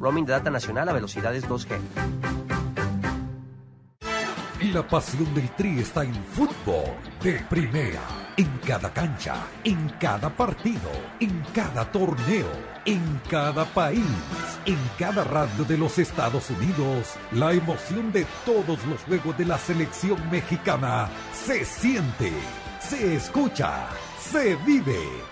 Roaming de data nacional a velocidades 2G. La pasión del Tri está en fútbol de primera. En cada cancha, en cada partido, en cada torneo, en cada país, en cada radio de los Estados Unidos. La emoción de todos los juegos de la selección mexicana se siente, se escucha, se vive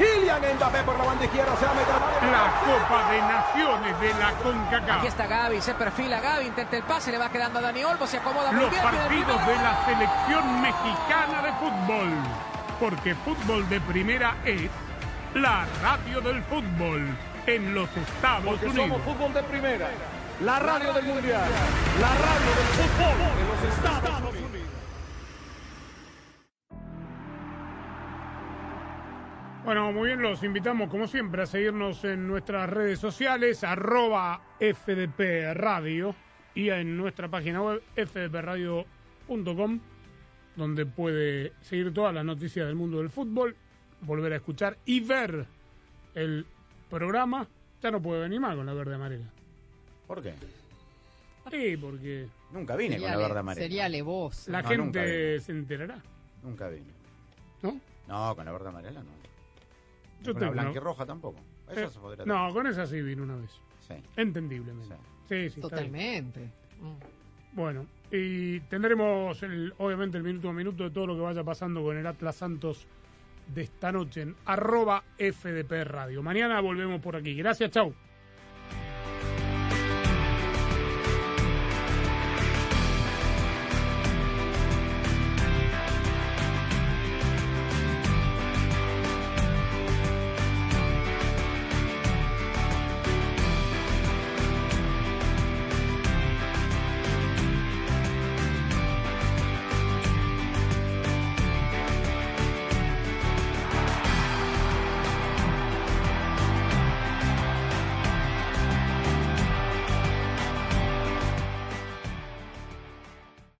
Kylian Mbappé por la banda izquierda, se va a meter La Copa de Naciones de la CONCACAF. Aquí está Gaby, se perfila Gaby, intenta el pase, le va quedando a Dani Olmo, se acomoda muy Los bien. viene el partidos de la selección mexicana de fútbol. Porque fútbol de primera es la radio del fútbol en los Estados Porque Unidos. somos fútbol de primera. La radio del mundial. La radio del fútbol de los Estados Unidos. Bueno, muy bien, los invitamos como siempre a seguirnos en nuestras redes sociales, arroba FDP Radio y en nuestra página web fdpradio.com, donde puede seguir todas las noticias del mundo del fútbol, volver a escuchar y ver el programa. Ya no puede venir más con la verde amarela. ¿Por qué? Sí, porque Nunca vine con la verde amarela. Sería alevoso. la No, gente se enterará. Nunca vine. ¿No? No, con la verde amarela no. Yo tengo blanca y roja tampoco. Eso Eh, se podría no, con esa sí vino una vez. Sí. Entendiblemente. Sí. Totalmente. Bueno, y tendremos el, obviamente el minuto a minuto de todo lo que vaya pasando con el Atlas Santos de esta noche en arroba FDP Radio. Mañana volvemos por aquí. Gracias, chau.